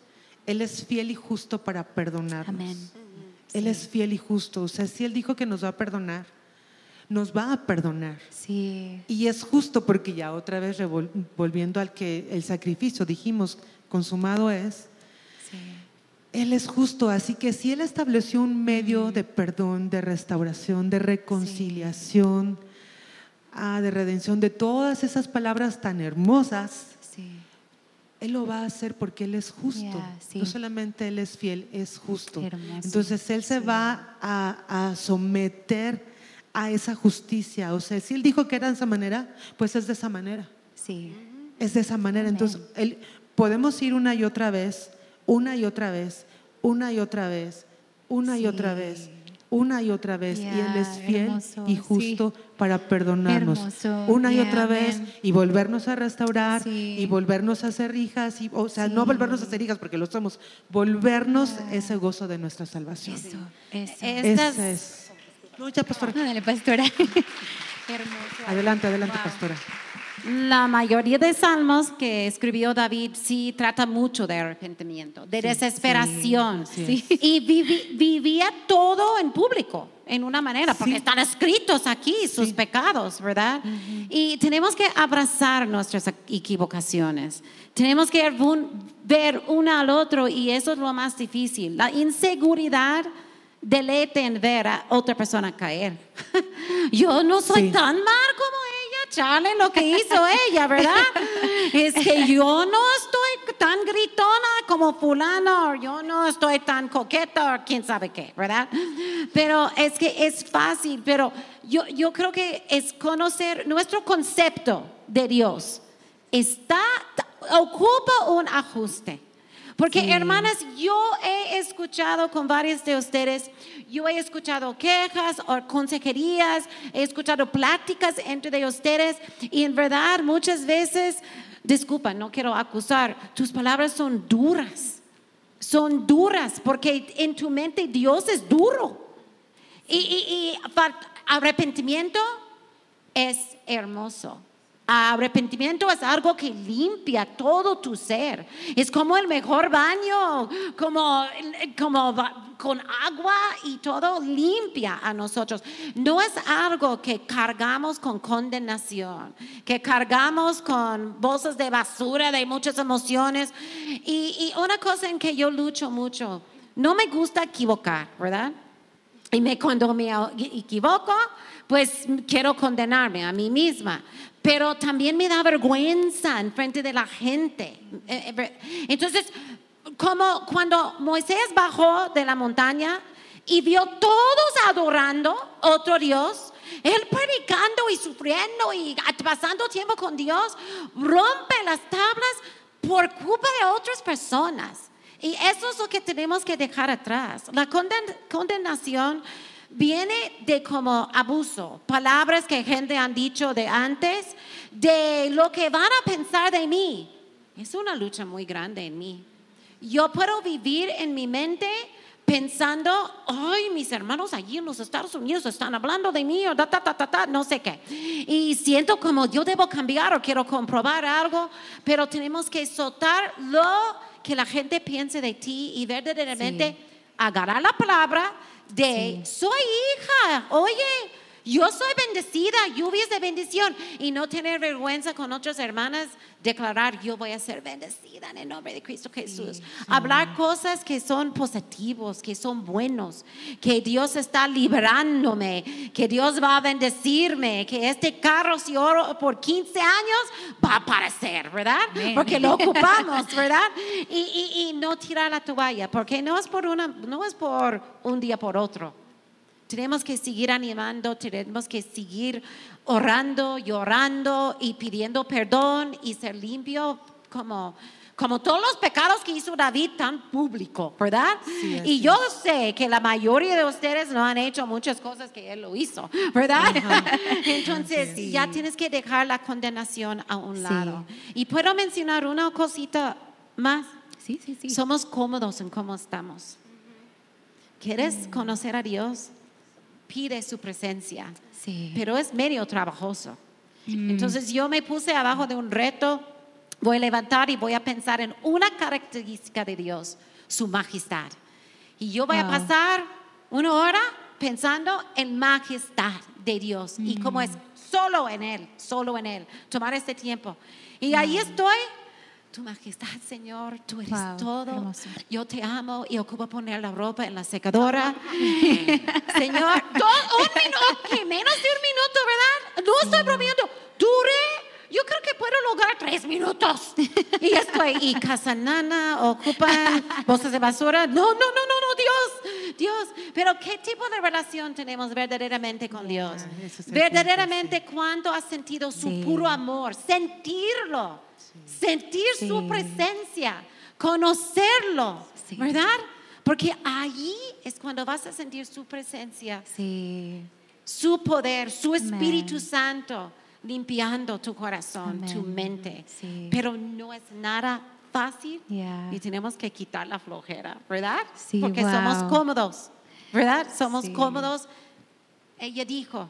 D: Él es fiel y justo para perdonarnos. Amén. Él es fiel y justo. O sea, si Él dijo que nos va a perdonar, nos va a perdonar.
A: Sí.
D: Y es justo porque ya otra vez volviendo al que el sacrificio dijimos consumado es. Sí. Él es justo, así que si Él estableció un medio de perdón, de restauración, de reconciliación, ah, de redención, de todas esas palabras tan hermosas, Él lo va a hacer porque Él es justo. No solamente Él es fiel, es justo. Entonces Él se va a, a someter a esa justicia. O sea, si Él dijo que era de esa manera, pues es de esa manera.
A: Sí.
D: Es de esa manera. Entonces, él, podemos ir una y otra vez, una y otra vez, una y otra vez, una y otra vez, una y otra vez. y Él es fiel y justo para perdonarnos. Una y otra vez y volvernos a restaurar y volvernos a hacer hijas. Y, o sea, no volvernos a hacer hijas porque lo somos, volvernos ese gozo de nuestra salvación.
A: Eso, eso.
D: es
A: no, ya, pastora. dale, pastora. [LAUGHS]
D: Hermoso. Adelante, adelante, pastora.
C: La mayoría de salmos que escribió David sí trata mucho de arrepentimiento, de desesperación. y vivía todo en público, en una manera, porque están escritos aquí sus pecados, ¿verdad? Y tenemos que abrazar nuestras equivocaciones. Tenemos que ver uno al otro y eso es lo más difícil. La inseguridad deleite en ver a otra persona caer. [LAUGHS] Yo no soy tan mal como ella, chale lo que hizo ella, ¿verdad? [LAUGHS] es que yo no estoy tan gritona como fulano, yo no estoy tan coqueta o quién sabe qué, ¿verdad? Pero es que es fácil, pero yo, yo creo que es conocer nuestro concepto de Dios. Está, ocupa un ajuste. Porque hermanas, yo he escuchado con varios de ustedes, yo he escuchado quejas o consejerías, he escuchado pláticas entre ustedes y en verdad muchas veces, disculpa, no quiero acusar, tus palabras son duras, son duras porque en tu mente Dios es duro. Y, y arrepentimiento es hermoso Arrepentimiento es algo que limpia todo tu ser. Es como el mejor baño, como, como con agua y todo limpia a nosotros. No es algo que cargamos con condenación, que cargamos con bolsas de basura, de muchas emociones. Y, y una cosa en que yo lucho mucho, no me gusta equivocar, ¿verdad? Y me, cuando me equivoco, pues quiero condenarme a mí misma pero también me da vergüenza en frente de la gente. Eh, eh, entonces, como cuando Moisés bajó de la montaña y vio todos adorando otro Dios, él predicando y sufriendo y pasando tiempo con Dios, rompe las tablas por culpa de otras personas. Y eso es lo que tenemos que dejar atrás. La condenación viene de como abuso, palabras que gente han dicho de antes, de lo que van a pensar de mí. Es una lucha muy grande en mí. Yo puedo vivir en mi mente pensando, ay, mis hermanos allí en los Estados Unidos están hablando de mí, o ta, ta, ta, ta, no sé qué. Y siento como yo debo cambiar o quiero comprobar algo, pero tenemos que soltar lo que la gente piense de ti y verdaderamente agarrar la palabra de soy hija, oye, yo soy bendecida, lluvias de bendición y no tener vergüenza con otras hermanas, declarar yo voy a ser bendecida en el nombre de Cristo Jesús. Hablar cosas que son positivos, que son buenos, que Dios está liberándome, que Dios va a bendecirme, que este carro si oro por 15 años va a aparecer, ¿verdad? Porque lo ocupamos, [LAUGHS] ¿verdad? Y, y no tirar la toalla, porque no es por una, no es por un día por otro tenemos que seguir animando, tenemos que seguir orando, llorando y pidiendo perdón y ser limpio como como todos los pecados que hizo David tan público, ¿verdad? y yo sé que la mayoría de ustedes no han hecho muchas cosas que él lo hizo, ¿verdad? [LAUGHS] Entonces ya tienes que dejar la condenación a un lado. Y puedo mencionar una cosita más.
A: Sí, sí, sí.
C: Somos cómodos en cómo estamos. ¿Quieres conocer a Dios? Pide su presencia, pero es medio trabajoso. Mm. Entonces yo me puse abajo de un reto, voy a levantar y voy a pensar en una característica de Dios, su majestad. Y yo voy a pasar una hora pensando en majestad de Dios y cómo es mm. solo en Él, solo en Él, tomar este tiempo. Y ahí mm. estoy tu majestad, Señor, tú eres todo. Yo te amo y ocupo poner la ropa en la secadora. [LAUGHS] Señor, un minuto, menos de un minuto, ¿verdad? No estoy bromeando. Duré yo creo que puedo lograr tres minutos. Y estoy, y casa nana, ocupan [LAUGHS] bolsas de basura. No, no, no, no, no, Dios, Dios. Pero ¿qué tipo de relación tenemos verdaderamente con Dios? verdaderamente, ¿cuánto has sentido su puro amor? Sentirlo sentir su presencia, conocerlo, ¿verdad? Porque allí es cuando vas a sentir su presencia, su poder, su Espíritu Santo limpiando tu corazón, tu mente. Pero no es nada fácil y tenemos que quitar la flojera, ¿verdad? Porque somos cómodos, ¿verdad? Somos cómodos. Ella dijo,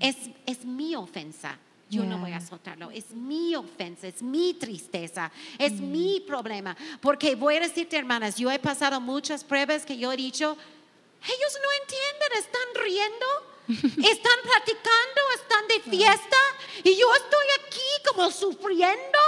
C: es, es mi ofensa yo no voy a soltarlo. Es mi ofensa, es mi tristeza, es mm. mi problema. Porque voy a decirte, hermanas, yo he pasado muchas pruebas que yo he dicho, ellos no entienden, están riendo, [LAUGHS] están platicando, están de fiesta y yo estoy aquí como sufriendo.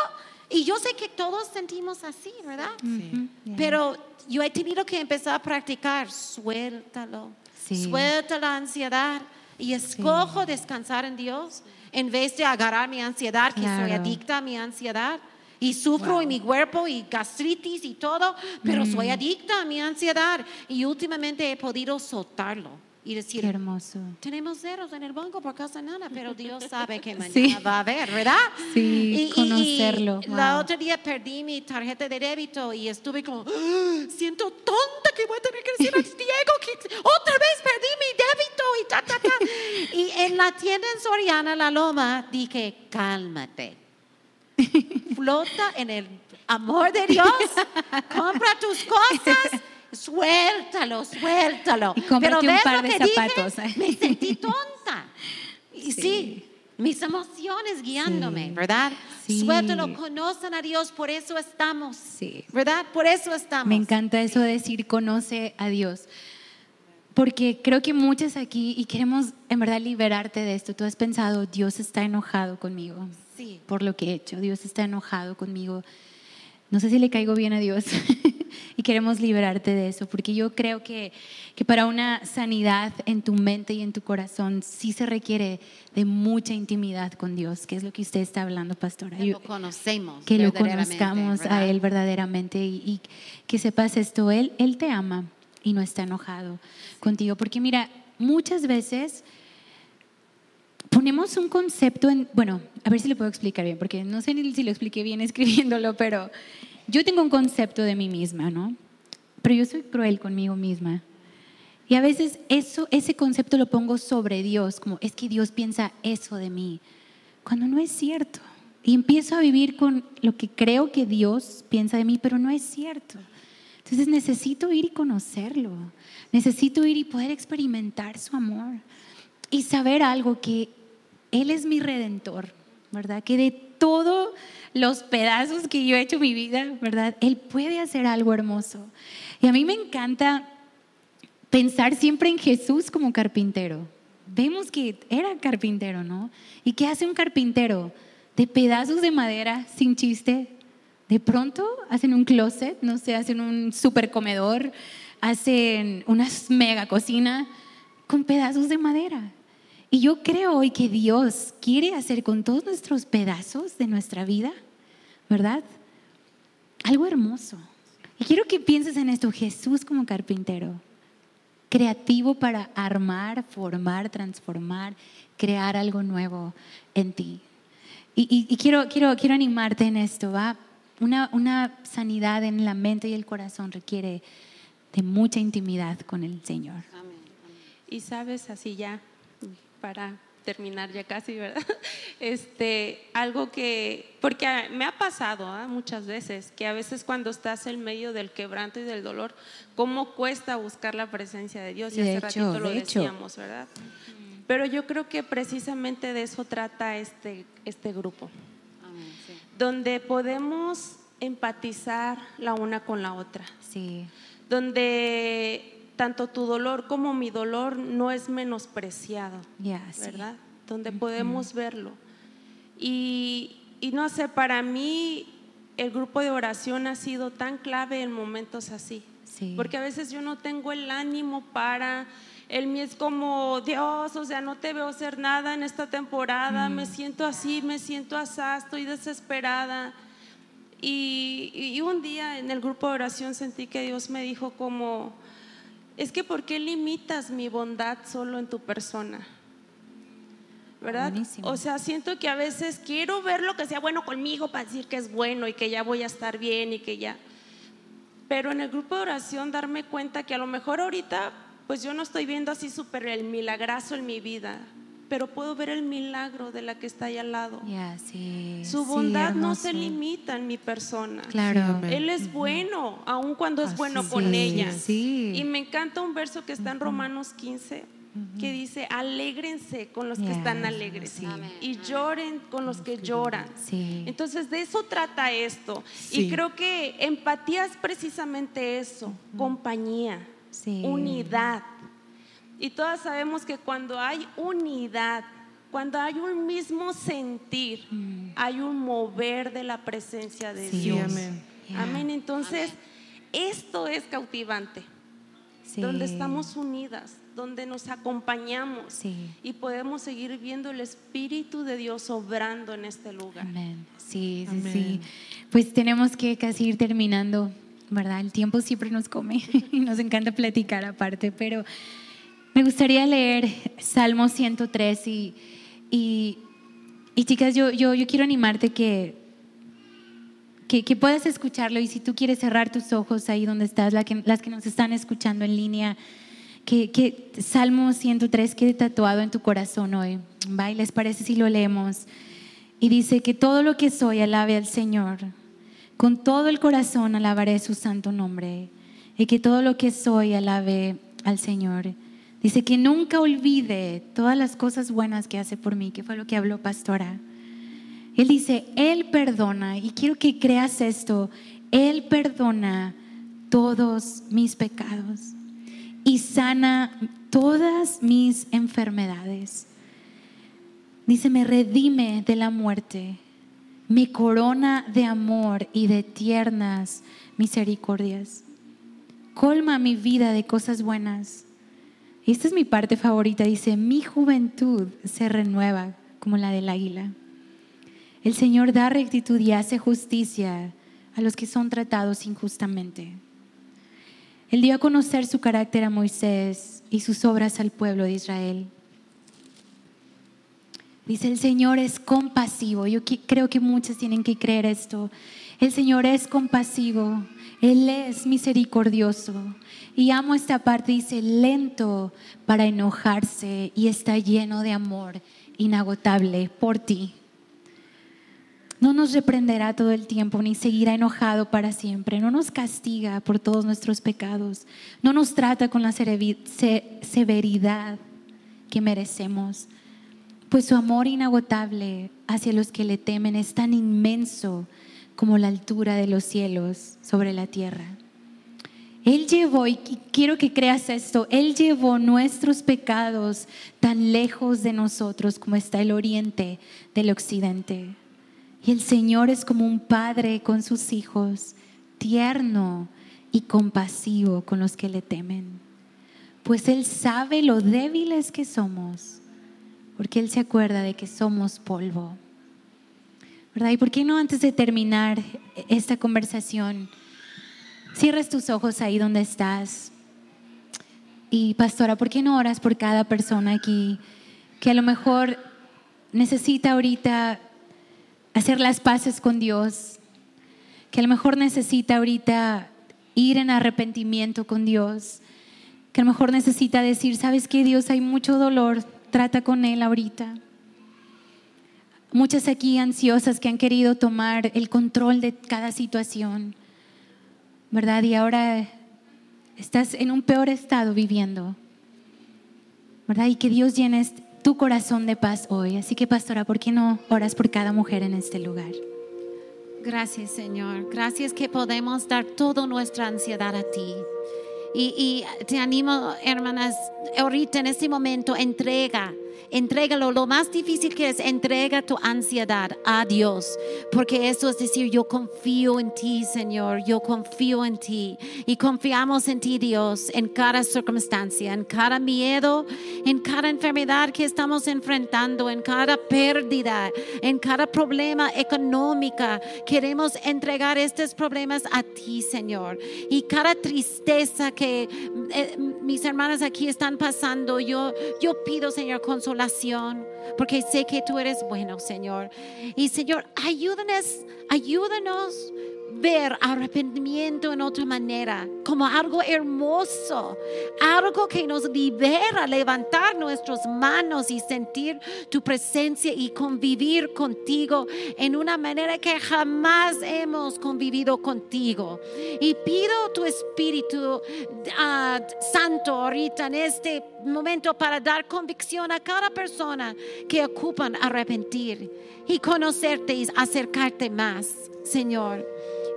C: Y yo sé que todos sentimos así, ¿verdad? Sí. Pero yo he tenido que empezar a practicar, suéltalo, suelta la ansiedad y escojo descansar en Dios en vez de agarrar mi ansiedad, que soy adicta a mi ansiedad. Y sufro en mi cuerpo y gastritis y todo, pero soy mm. adicta a mi ansiedad. Y últimamente he podido soltarlo y decir,
A: hermoso.
C: tenemos ceros en el banco por causa nada, pero Dios sabe que [LAUGHS] mañana va a haber, ¿verdad?
A: Sí, y, conocerlo.
C: La otra día perdí mi tarjeta de débito y estuve como, ah, siento tonta que voy a tener que decir a [LAUGHS] Diego que otra vez perdí mi débito y ta, ta, ta. y en la tienda en Soriana, La Loma, dije, cálmate. [LAUGHS] Flota en el amor de Dios, compra tus cosas suéltalo, suéltalo.
A: Y Pero un par de zapatos.
C: me sentí [LAUGHS] tonta. Y sí. mis emociones guiándome, ¿verdad? Sí. Suéltalo, conocen a Dios, por eso estamos. Sí. ¿Verdad? Por eso estamos.
A: Me encanta eso de decir conoce a Dios. Porque creo que muchas aquí y queremos en verdad liberarte de esto. Tú has pensado, Dios está enojado conmigo sí. por lo que he hecho. Dios está enojado conmigo. No sé si le caigo bien a Dios. [LAUGHS] y queremos liberarte de eso, porque yo creo que, que para una sanidad en tu mente y en tu corazón sí se requiere de mucha intimidad con Dios, que es lo que usted está hablando, pastora.
C: Que lo conocemos.
A: Que lo conozcamos a Él verdaderamente y, y, que sepas esto, Él, Él te ama y no está enojado contigo, porque mira, muchas veces ponemos un concepto en, bueno, a ver si le puedo explicar bien, porque no sé si lo expliqué bien [LAUGHS] escribiéndolo, pero yo tengo un concepto de mí misma, ¿no? Pero yo soy cruel conmigo misma. Y a veces eso, ese concepto lo pongo sobre Dios, como es que Dios piensa eso de mí, cuando no es cierto. Y empiezo a vivir con lo que creo que Dios piensa de mí, pero no es cierto. Entonces necesito ir y conocerlo. Necesito ir y poder experimentar su amor. Y saber algo, que Él es mi redentor, ¿verdad? Que de todo los pedazos que yo he hecho en mi vida, ¿verdad? Él puede hacer algo hermoso. Y a mí me encanta pensar siempre en Jesús como carpintero. Vemos que era carpintero, ¿no? ¿Y qué hace un carpintero? De pedazos de madera, sin chiste. De pronto hacen un closet, no sé, hacen un super comedor, hacen una mega cocina con pedazos de madera. Y yo creo hoy que Dios quiere hacer con todos nuestros pedazos de nuestra vida, ¿verdad? Algo hermoso. Y quiero que pienses en esto, Jesús como carpintero, creativo para armar, formar, transformar, crear algo nuevo en ti. Y, quiero, quiero, quiero animarte en esto, ¿va? Una, una sanidad en la mente y el corazón requiere de mucha intimidad con el Señor.
B: Y sabes, así ya para terminar ya casi, ¿verdad? [LAUGHS] Este, algo que, porque me ha pasado ¿ah? muchas veces, que a veces cuando estás en medio del quebranto y del dolor, cómo cuesta buscar la presencia de Dios, y hace ratito lo decíamos, ¿verdad? Pero yo creo que precisamente de eso trata este, este grupo, donde podemos empatizar la una con la otra,
A: sí.
B: donde tanto tu dolor como mi dolor no es menospreciado, ¿verdad? Donde podemos verlo. Y, no sé, para mí el grupo de oración ha sido tan clave en momentos así. Porque a veces yo no tengo el ánimo para, el mío es como, Dios, o sea, no te veo hacer nada en esta temporada, me mm. siento así, me siento así, estoy desesperada. Y, y, un día en el grupo de oración sentí que Dios me dijo como, es que ¿por qué limitas mi bondad solo en tu persona? ¿Verdad? O sea, siento que a veces quiero ver lo que sea bueno conmigo para decir que es bueno y que ya voy a estar bien y que ya. Pero en el grupo de oración darme cuenta que a lo mejor ahorita pues yo no estoy viendo así súper el milagrazo en mi vida, pero puedo ver el milagro de la que está ahí al lado. Su bondad no se limita en mi persona.
A: Claro.
B: Él es bueno, aun cuando es bueno con ella. Y me encanta un verso que está en Romanos 15 que dice, alégrense con los que están alegres y lloren con los que lloran. Entonces, de eso trata esto. Y creo que empatía es precisamente eso, compañía, unidad. Y todas sabemos que cuando hay unidad, cuando hay un mismo sentir, mm. hay un mover de la presencia de Dios. Amén. amén. Entonces, esto es cautivante. Donde estamos unidas, donde nos acompañamos y podemos seguir viendo el Espíritu de Dios obrando en este lugar.
A: Amén. Sí, sí, sí. Pues tenemos que casi ir terminando, ¿verdad? El tiempo siempre nos come [LAUGHS] y nos encanta platicar aparte, pero me gustaría leer Salmo 103 y, y, chicas, yo, yo, yo, quiero animarte que, que, puedas escucharlo y si tú quieres cerrar tus ojos ahí donde estás, las que nos están escuchando en línea, que, que Salmo 103 quede tatuado en tu corazón hoy. ¿va? les parece si lo leemos? Y dice que todo lo que soy alabe al Señor. Con todo el corazón alabaré su santo nombre. Y que todo lo que soy alabe al Señor Dice que nunca olvide todas las cosas buenas que hace por mí, que fue lo que habló Pastora. Él dice, Él perdona, y quiero que creas esto, Él perdona todos mis pecados y sana todas mis enfermedades. Dice, me redime de la muerte, me corona de amor y de tiernas misericordias. Colma mi vida de cosas buenas. Y esta es mi parte favorita. Dice, mi juventud se renueva como la del águila. El Señor da rectitud y hace justicia a los que son tratados injustamente. Él dio a conocer su carácter a Moisés y sus obras al pueblo de Israel. Dice, el Señor es compasivo. Yo creo que muchos tienen que creer esto. El Señor es compasivo. Él es misericordioso. Y amo esta parte, dice, lento para enojarse y está lleno de amor inagotable por ti. No nos reprenderá todo el tiempo ni seguirá enojado para siempre. No nos castiga por todos nuestros pecados. No nos trata con la severidad que merecemos pues su amor inagotable hacia los que le temen es tan inmenso como la altura de los cielos sobre la tierra. Él llevó, y quiero que creas esto, Él llevó nuestros pecados tan lejos de nosotros como está el oriente del occidente. Y el Señor es como un padre con sus hijos, tierno y compasivo con los que le temen. Pues Él sabe lo débiles que somos porque Él se acuerda de que somos polvo. ¿Verdad? ¿Y por qué no antes de terminar esta conversación, cierras tus ojos ahí donde estás? Y pastora, ¿por qué no oras por cada persona aquí que a lo mejor necesita ahorita hacer las paces con Dios? Que a lo mejor necesita ahorita ir en arrepentimiento con Dios? Que a lo mejor necesita decir, ¿sabes qué, Dios? Hay mucho dolor Trata con Él ahorita. Muchas aquí ansiosas que han querido tomar el control de cada situación, ¿verdad? Y ahora estás en un peor estado viviendo, ¿verdad? Y que Dios llene tu corazón de paz hoy. Así que, pastora, ¿por qué no oras por cada mujer en este lugar?
C: Gracias, Señor. Gracias que podemos dar toda nuestra ansiedad a ti. Y, y, te animo, hermanas, ahorita en este momento, entrega Entrégalo. Lo más difícil que es, entrega tu ansiedad a Dios. Porque eso es decir, yo confío en ti, Señor. Yo confío en ti. Y confiamos en ti, Dios, en cada circunstancia, en cada miedo, en cada enfermedad que estamos enfrentando, en cada pérdida, en cada problema económico. Queremos entregar estos problemas a ti, Señor. Y cada tristeza que eh, mis hermanas aquí están pasando, yo, yo pido, Señor, consolación porque sé que tú eres bueno, Señor. Y Señor, ayúdanos, ayúdanos ver arrepentimiento en otra manera, como algo hermoso, algo que nos libera, levantar nuestras manos y sentir tu presencia y convivir contigo en una manera que jamás hemos convivido contigo. Y pido tu Espíritu uh, Santo ahorita en este momento para dar convicción a cada persona que ocupan arrepentir y conocerte y acercarte más, Señor.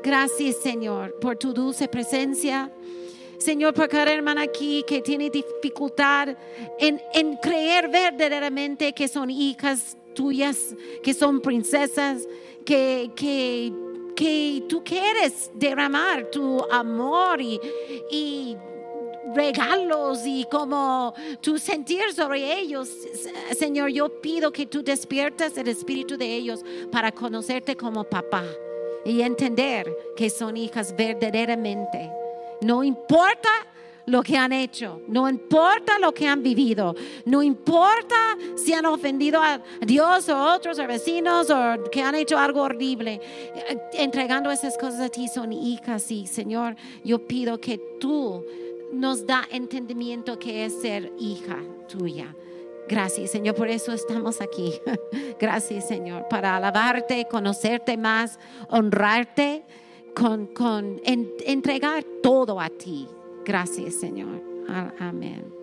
C: Gracias, Señor, por tu dulce presencia. Señor, por cada hermana aquí que tiene dificultad en, en creer verdaderamente que son hijas tuyas, que son princesas, que, que, que tú quieres derramar tu amor y, y regalos y como tu sentir sobre ellos. Señor, yo pido que tú despiertas el espíritu de ellos para conocerte como papá y entender que son hijas verdaderamente. No importa lo que han hecho, no importa lo que han vivido, no importa si han ofendido a Dios o otros o vecinos o que han hecho algo horrible, entregando esas cosas a ti son hijas y Señor, yo pido que tú nos da entendimiento que es ser hija tuya. Gracias, Señor, por eso estamos aquí. [LAUGHS] Gracias, Señor, para alabarte, conocerte más, honrarte, con, con entregar todo a ti. Gracias, Señor. Amén. Amén.